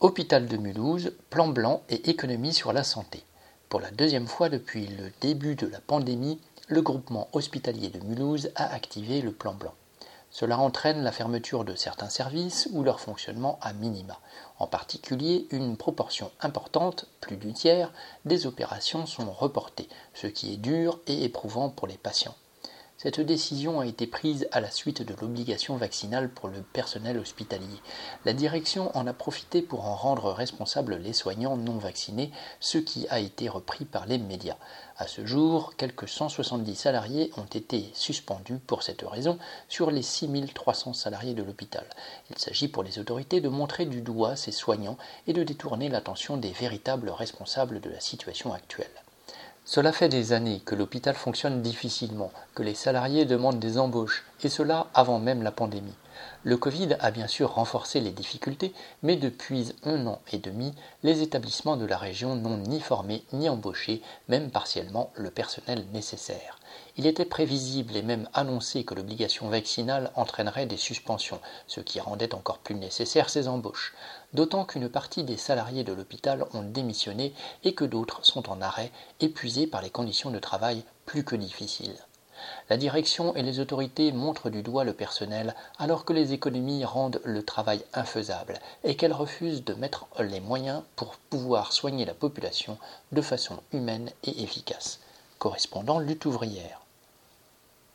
Hôpital de Mulhouse, plan blanc et économie sur la santé. Pour la deuxième fois depuis le début de la pandémie, le groupement hospitalier de Mulhouse a activé le plan blanc. Cela entraîne la fermeture de certains services ou leur fonctionnement à minima. En particulier, une proportion importante, plus du tiers, des opérations sont reportées, ce qui est dur et éprouvant pour les patients. Cette décision a été prise à la suite de l'obligation vaccinale pour le personnel hospitalier. La direction en a profité pour en rendre responsables les soignants non vaccinés, ce qui a été repris par les médias. À ce jour, quelques 170 salariés ont été suspendus pour cette raison sur les 6300 salariés de l'hôpital. Il s'agit pour les autorités de montrer du doigt ces soignants et de détourner l'attention des véritables responsables de la situation actuelle. Cela fait des années que l'hôpital fonctionne difficilement, que les salariés demandent des embauches, et cela avant même la pandémie. Le Covid a bien sûr renforcé les difficultés, mais depuis un an et demi, les établissements de la région n'ont ni formé ni embauché, même partiellement, le personnel nécessaire. Il était prévisible et même annoncé que l'obligation vaccinale entraînerait des suspensions, ce qui rendait encore plus nécessaire ces embauches, d'autant qu'une partie des salariés de l'hôpital ont démissionné et que d'autres sont en arrêt, épuisés par les conditions de travail plus que difficiles. La direction et les autorités montrent du doigt le personnel alors que les économies rendent le travail infaisable et qu'elles refusent de mettre les moyens pour pouvoir soigner la population de façon humaine et efficace. Correspondant lutte ouvrière.